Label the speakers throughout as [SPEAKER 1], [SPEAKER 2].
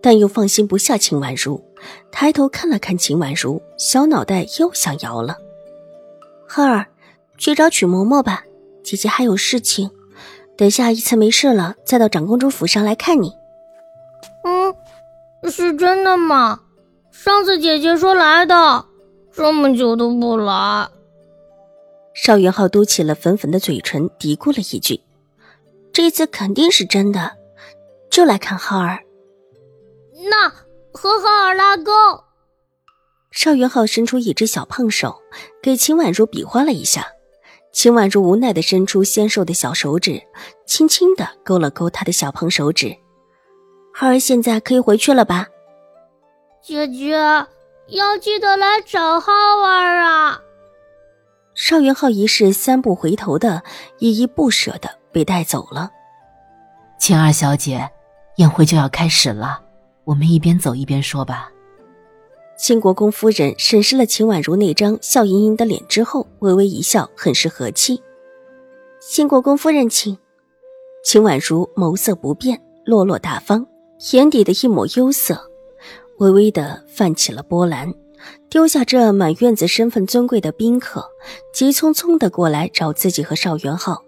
[SPEAKER 1] 但又放心不下秦婉如，抬头看了看秦婉如，小脑袋又想摇了。浩儿，去找曲嬷嬷吧，姐姐还有事情，等下一次没事了再到长公主府上来看你。
[SPEAKER 2] 嗯，是真的吗？上次姐姐说来的，这么久都不来。
[SPEAKER 1] 邵元浩嘟起了粉粉的嘴唇，嘀咕了一句：“这次肯定是真的，就来看浩儿。”
[SPEAKER 2] 那和浩儿拉钩。
[SPEAKER 1] 邵元浩伸出一只小胖手，给秦婉如比划了一下。秦婉如无奈的伸出纤瘦的小手指，轻轻的勾了勾他的小胖手指。浩儿现在可以回去了吧？
[SPEAKER 2] 姐姐要记得来找浩儿啊！
[SPEAKER 1] 邵元浩一时三不回头的，依依不舍的被带走了。
[SPEAKER 3] 秦二小姐，宴会就要开始了。我们一边走一边说吧。
[SPEAKER 1] 新国公夫人审视了秦婉如那张笑盈盈的脸之后，微微一笑，很是和气。新国公夫人请。秦婉如眸色不变，落落大方，眼底的一抹忧色，微微的泛起了波澜。丢下这满院子身份尊贵的宾客，急匆匆的过来找自己和邵元浩。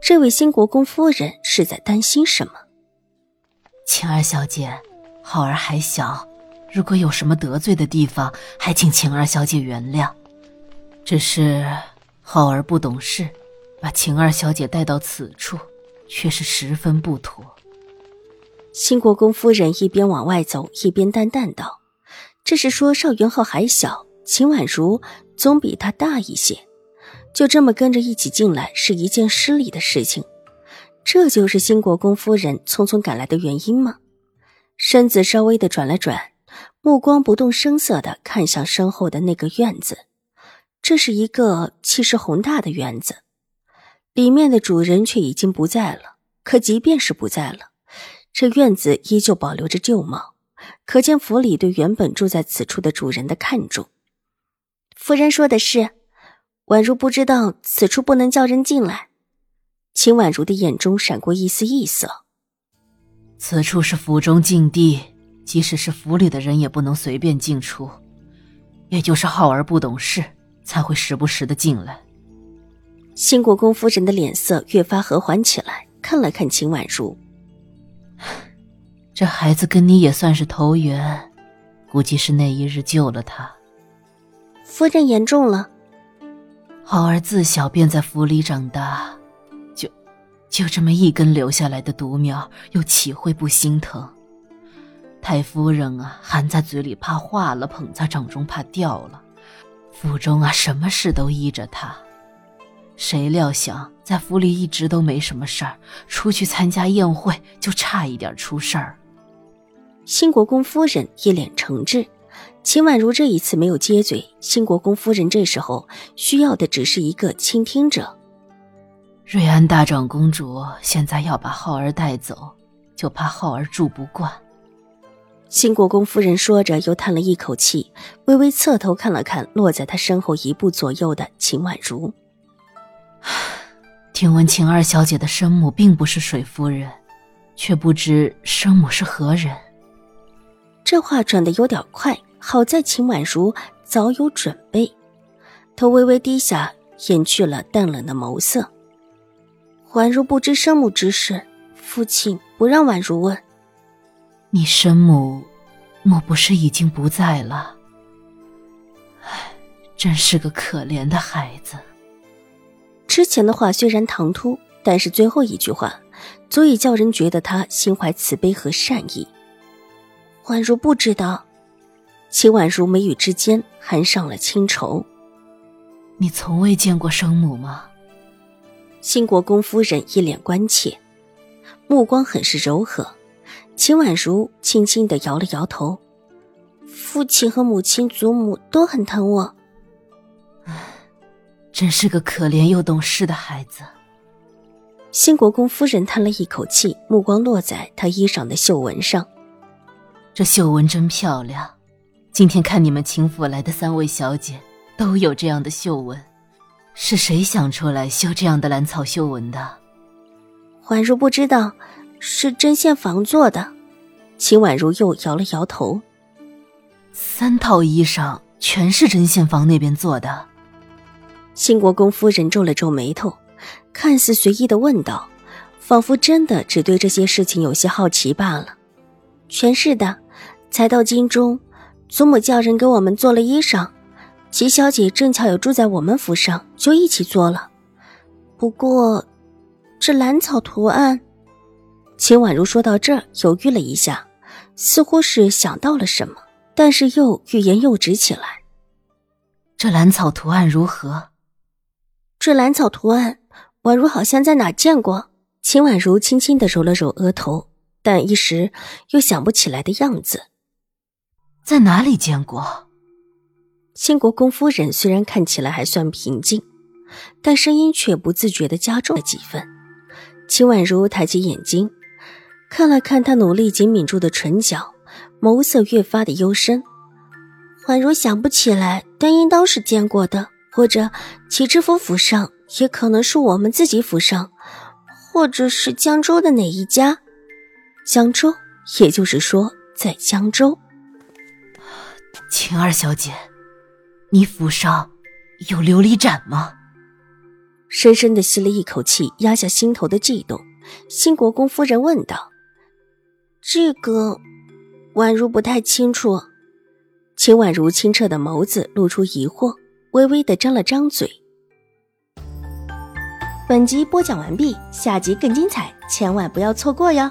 [SPEAKER 1] 这位新国公夫人是在担心什么？
[SPEAKER 3] 晴儿小姐。浩儿还小，如果有什么得罪的地方，还请晴儿小姐原谅。只是浩儿不懂事，把晴儿小姐带到此处，却是十分不妥。
[SPEAKER 1] 新国公夫人一边往外走，一边淡淡道：“这是说邵元浩还小，秦婉如总比他大一些，就这么跟着一起进来，是一件失礼的事情。这就是新国公夫人匆匆赶来的原因吗？”身子稍微的转了转，目光不动声色的看向身后的那个院子。这是一个气势宏大的院子，里面的主人却已经不在了。可即便是不在了，这院子依旧保留着旧貌，可见府里对原本住在此处的主人的看重。夫人说的是，宛如不知道此处不能叫人进来。秦婉如的眼中闪过一丝异色。
[SPEAKER 3] 此处是府中禁地，即使是府里的人也不能随便进出。也就是浩儿不懂事，才会时不时的进来。
[SPEAKER 1] 新国公夫人的脸色越发和缓起来，看了看秦婉如，
[SPEAKER 3] 这孩子跟你也算是投缘，估计是那一日救了他。
[SPEAKER 1] 夫人言重了。
[SPEAKER 3] 浩儿自小便在府里长大。就这么一根留下来的独苗，又岂会不心疼？太夫人啊，含在嘴里怕化了，捧在掌中怕掉了。府中啊，什么事都依着他。谁料想在府里一直都没什么事儿，出去参加宴会就差一点出事儿。
[SPEAKER 1] 新国公夫人一脸诚挚，秦婉如这一次没有接嘴。新国公夫人这时候需要的只是一个倾听者。
[SPEAKER 3] 瑞安大长公主现在要把浩儿带走，就怕浩儿住不惯。
[SPEAKER 1] 新国公夫人说着，又叹了一口气，微微侧头看了看落在她身后一步左右的秦婉如。
[SPEAKER 3] 听闻秦二小姐的生母并不是水夫人，却不知生母是何人。
[SPEAKER 1] 这话转的有点快，好在秦婉如早有准备，头微微低下，掩去了淡冷的眸色。宛如不知生母之事，父亲不让宛如问。
[SPEAKER 3] 你生母，莫不是已经不在了？唉，真是个可怜的孩子。
[SPEAKER 1] 之前的话虽然唐突，但是最后一句话，足以叫人觉得他心怀慈悲和善意。宛如不知道，秦宛如眉宇之间含上了清愁。
[SPEAKER 3] 你从未见过生母吗？
[SPEAKER 1] 新国公夫人一脸关切，目光很是柔和。秦婉如轻轻的摇了摇头：“父亲和母亲、祖母都很疼我。
[SPEAKER 3] 真是个可怜又懂事的孩子。
[SPEAKER 1] 新国公夫人叹了一口气，目光落在她衣裳的绣纹上。
[SPEAKER 3] 这绣纹真漂亮。今天看你们秦府来的三位小姐都有这样的绣纹，是谁想出来绣这样的兰草绣纹的？
[SPEAKER 1] 宛如不知道，是针线房做的。秦婉如又摇了摇头。
[SPEAKER 3] 三套衣裳全是针线房那边做的。
[SPEAKER 1] 新国公夫人皱了皱眉头，看似随意的问道，仿佛真的只对这些事情有些好奇罢了。全是的，才到京中，祖母叫人给我们做了衣裳，齐小姐正巧有住在我们府上，就一起做了。不过，这兰草图案，秦婉如说到这儿，犹豫了一下，似乎是想到了什么，但是又欲言又止起来。
[SPEAKER 3] 这兰草图案如何？
[SPEAKER 1] 这兰草图案，宛如好像在哪见过。秦婉如轻轻的揉了揉额头。但一时又想不起来的样子，
[SPEAKER 3] 在哪里见过？
[SPEAKER 1] 新国公夫人虽然看起来还算平静，但声音却不自觉的加重了几分。秦婉如抬起眼睛，看了看他努力紧抿住的唇角，眸色越发的幽深。宛如想不起来，但应当是见过的，或者齐知府府上，也可能是我们自己府上，或者是江州的哪一家。江州，也就是说，在江州。
[SPEAKER 3] 晴儿小姐，你府上有琉璃盏吗？
[SPEAKER 1] 深深的吸了一口气，压下心头的悸动，新国公夫人问道：“这个，宛如不太清楚。”秦婉如清澈的眸子露出疑惑，微微的张了张嘴。本集播讲完毕，下集更精彩，千万不要错过哟。